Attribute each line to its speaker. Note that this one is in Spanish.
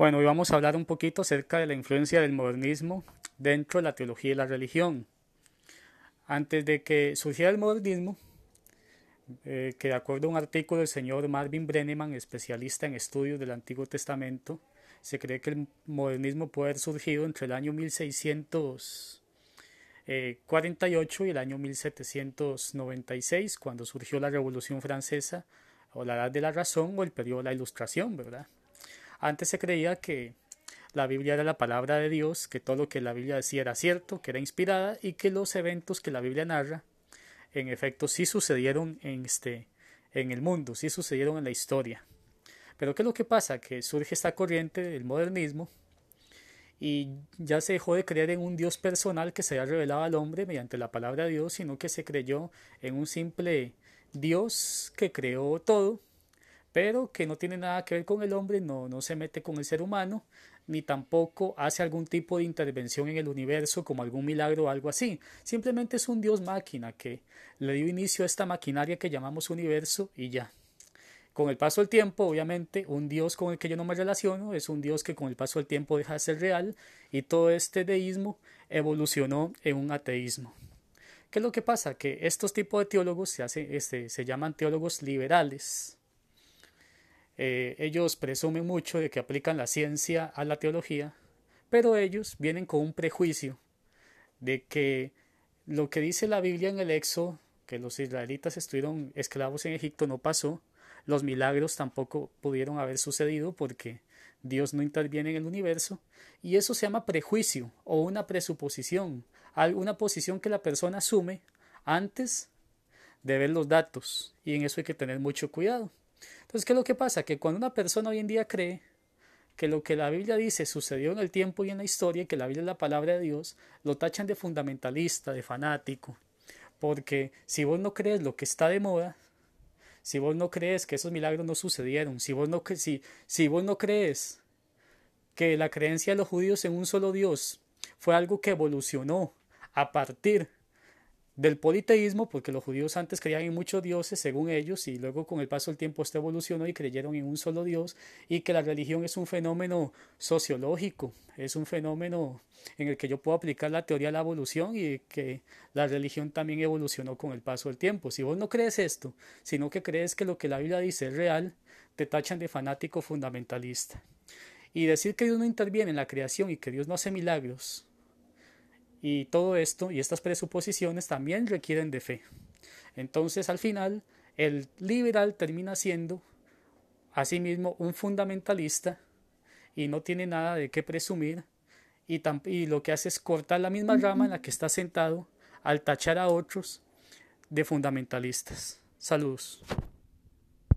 Speaker 1: Bueno, hoy vamos a hablar un poquito acerca de la influencia del modernismo dentro de la teología y la religión. Antes de que surgiera el modernismo, eh, que de acuerdo a un artículo del señor Marvin Brenneman, especialista en estudios del Antiguo Testamento, se cree que el modernismo puede haber surgido entre el año 1648 y el año 1796, cuando surgió la Revolución Francesa, o la Edad de la Razón, o el periodo de la Ilustración, ¿verdad? Antes se creía que la Biblia era la palabra de Dios, que todo lo que la Biblia decía era cierto, que era inspirada y que los eventos que la Biblia narra, en efecto, sí sucedieron en, este, en el mundo, sí sucedieron en la historia. Pero ¿qué es lo que pasa? Que surge esta corriente del modernismo y ya se dejó de creer en un Dios personal que se haya revelado al hombre mediante la palabra de Dios, sino que se creyó en un simple Dios que creó todo pero que no tiene nada que ver con el hombre, no, no se mete con el ser humano, ni tampoco hace algún tipo de intervención en el universo como algún milagro o algo así. Simplemente es un dios máquina que le dio inicio a esta maquinaria que llamamos universo y ya. Con el paso del tiempo, obviamente, un dios con el que yo no me relaciono es un dios que con el paso del tiempo deja de ser real y todo este deísmo evolucionó en un ateísmo. ¿Qué es lo que pasa? Que estos tipos de teólogos se, este, se llaman teólogos liberales eh, ellos presumen mucho de que aplican la ciencia a la teología, pero ellos vienen con un prejuicio de que lo que dice la Biblia en el Éxodo, que los israelitas estuvieron esclavos en Egipto, no pasó, los milagros tampoco pudieron haber sucedido porque Dios no interviene en el universo, y eso se llama prejuicio o una presuposición, alguna posición que la persona asume antes de ver los datos, y en eso hay que tener mucho cuidado. Entonces, ¿qué es lo que pasa? Que cuando una persona hoy en día cree que lo que la Biblia dice sucedió en el tiempo y en la historia, que la Biblia es la palabra de Dios, lo tachan de fundamentalista, de fanático. Porque si vos no crees lo que está de moda, si vos no crees que esos milagros no sucedieron, si vos no, si, si vos no crees que la creencia de los judíos en un solo Dios fue algo que evolucionó a partir del politeísmo, porque los judíos antes creían en muchos dioses, según ellos, y luego con el paso del tiempo esto evolucionó y creyeron en un solo Dios, y que la religión es un fenómeno sociológico, es un fenómeno en el que yo puedo aplicar la teoría de la evolución y que la religión también evolucionó con el paso del tiempo. Si vos no crees esto, sino que crees que lo que la Biblia dice es real, te tachan de fanático fundamentalista. Y decir que Dios no interviene en la creación y que Dios no hace milagros, y todo esto y estas presuposiciones también requieren de fe. Entonces, al final, el liberal termina siendo asimismo un fundamentalista y no tiene nada de qué presumir y, y lo que hace es cortar la misma rama en la que está sentado al tachar a otros de fundamentalistas. Saludos.